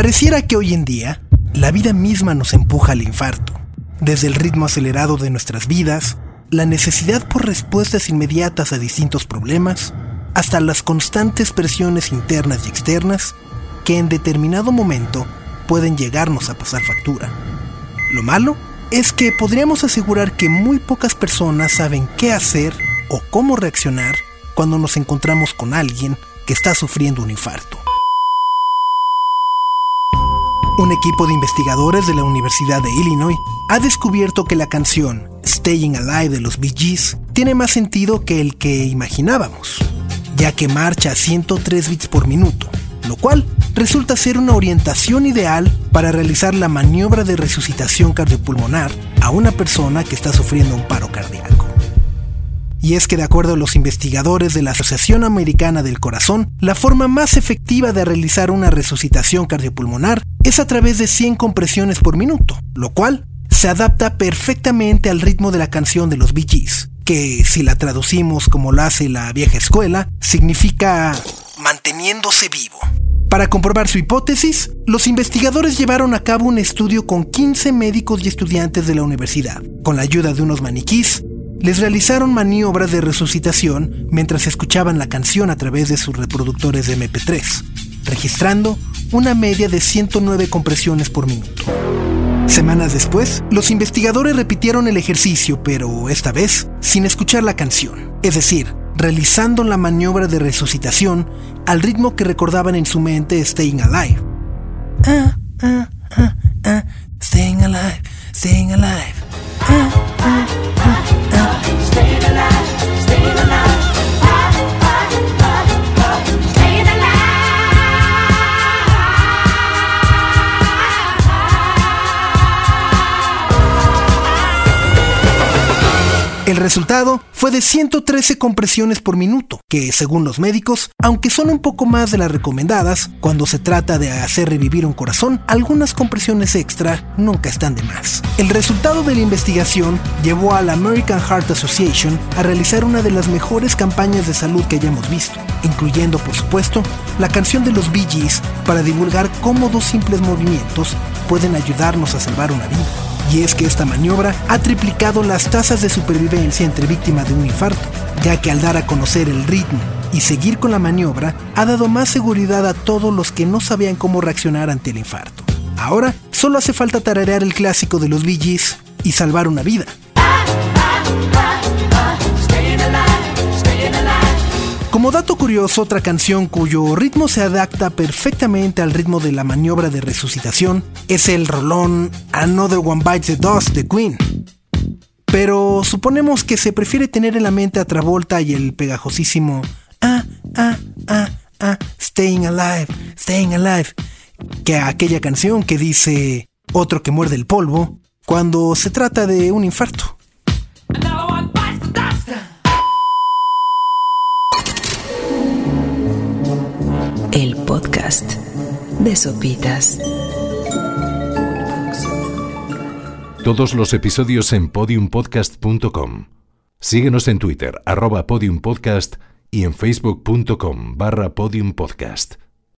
Pareciera que hoy en día la vida misma nos empuja al infarto, desde el ritmo acelerado de nuestras vidas, la necesidad por respuestas inmediatas a distintos problemas, hasta las constantes presiones internas y externas que en determinado momento pueden llegarnos a pasar factura. Lo malo es que podríamos asegurar que muy pocas personas saben qué hacer o cómo reaccionar cuando nos encontramos con alguien que está sufriendo un infarto. Un equipo de investigadores de la Universidad de Illinois ha descubierto que la canción Staying Alive de los Bee Gees tiene más sentido que el que imaginábamos, ya que marcha a 103 bits por minuto, lo cual resulta ser una orientación ideal para realizar la maniobra de resucitación cardiopulmonar a una persona que está sufriendo un paro cardíaco. Y es que de acuerdo a los investigadores de la Asociación Americana del Corazón, la forma más efectiva de realizar una resucitación cardiopulmonar es a través de 100 compresiones por minuto, lo cual se adapta perfectamente al ritmo de la canción de los Bee que si la traducimos como la hace la vieja escuela, significa manteniéndose vivo. Para comprobar su hipótesis, los investigadores llevaron a cabo un estudio con 15 médicos y estudiantes de la universidad. Con la ayuda de unos maniquís, les realizaron maniobras de resucitación mientras escuchaban la canción a través de sus reproductores de MP3, registrando una media de 109 compresiones por minuto. Semanas después, los investigadores repitieron el ejercicio, pero esta vez sin escuchar la canción, es decir, realizando la maniobra de resucitación al ritmo que recordaban en su mente Staying Alive. Ah, ah, ah, ah, staying alive, staying alive. El resultado fue de 113 compresiones por minuto, que según los médicos, aunque son un poco más de las recomendadas, cuando se trata de hacer revivir un corazón, algunas compresiones extra nunca están de más. El resultado de la investigación llevó a la American Heart Association a realizar una de las mejores campañas de salud que hayamos visto, incluyendo por supuesto la canción de los Bee Gees para divulgar cómo dos simples movimientos pueden ayudarnos a salvar una vida. Y es que esta maniobra ha triplicado las tasas de supervivencia entre víctimas de un infarto, ya que al dar a conocer el ritmo y seguir con la maniobra, ha dado más seguridad a todos los que no sabían cómo reaccionar ante el infarto. Ahora, solo hace falta tararear el clásico de los Bee Gees y salvar una vida. Staying Como dato curioso, otra canción cuyo ritmo se adapta perfectamente al ritmo de la maniobra de resucitación es el rolón Another One Bites the Dust de Queen. Pero suponemos que se prefiere tener en la mente a Travolta y el pegajosísimo Ah, ah, ah, ah, Staying Alive, Staying Alive, que aquella canción que dice Otro que muerde el polvo cuando se trata de un infarto. Podcast de Sopitas. Todos los episodios en podiumpodcast.com. Síguenos en Twitter, arroba podiumpodcast y en facebook.com barra podiumpodcast.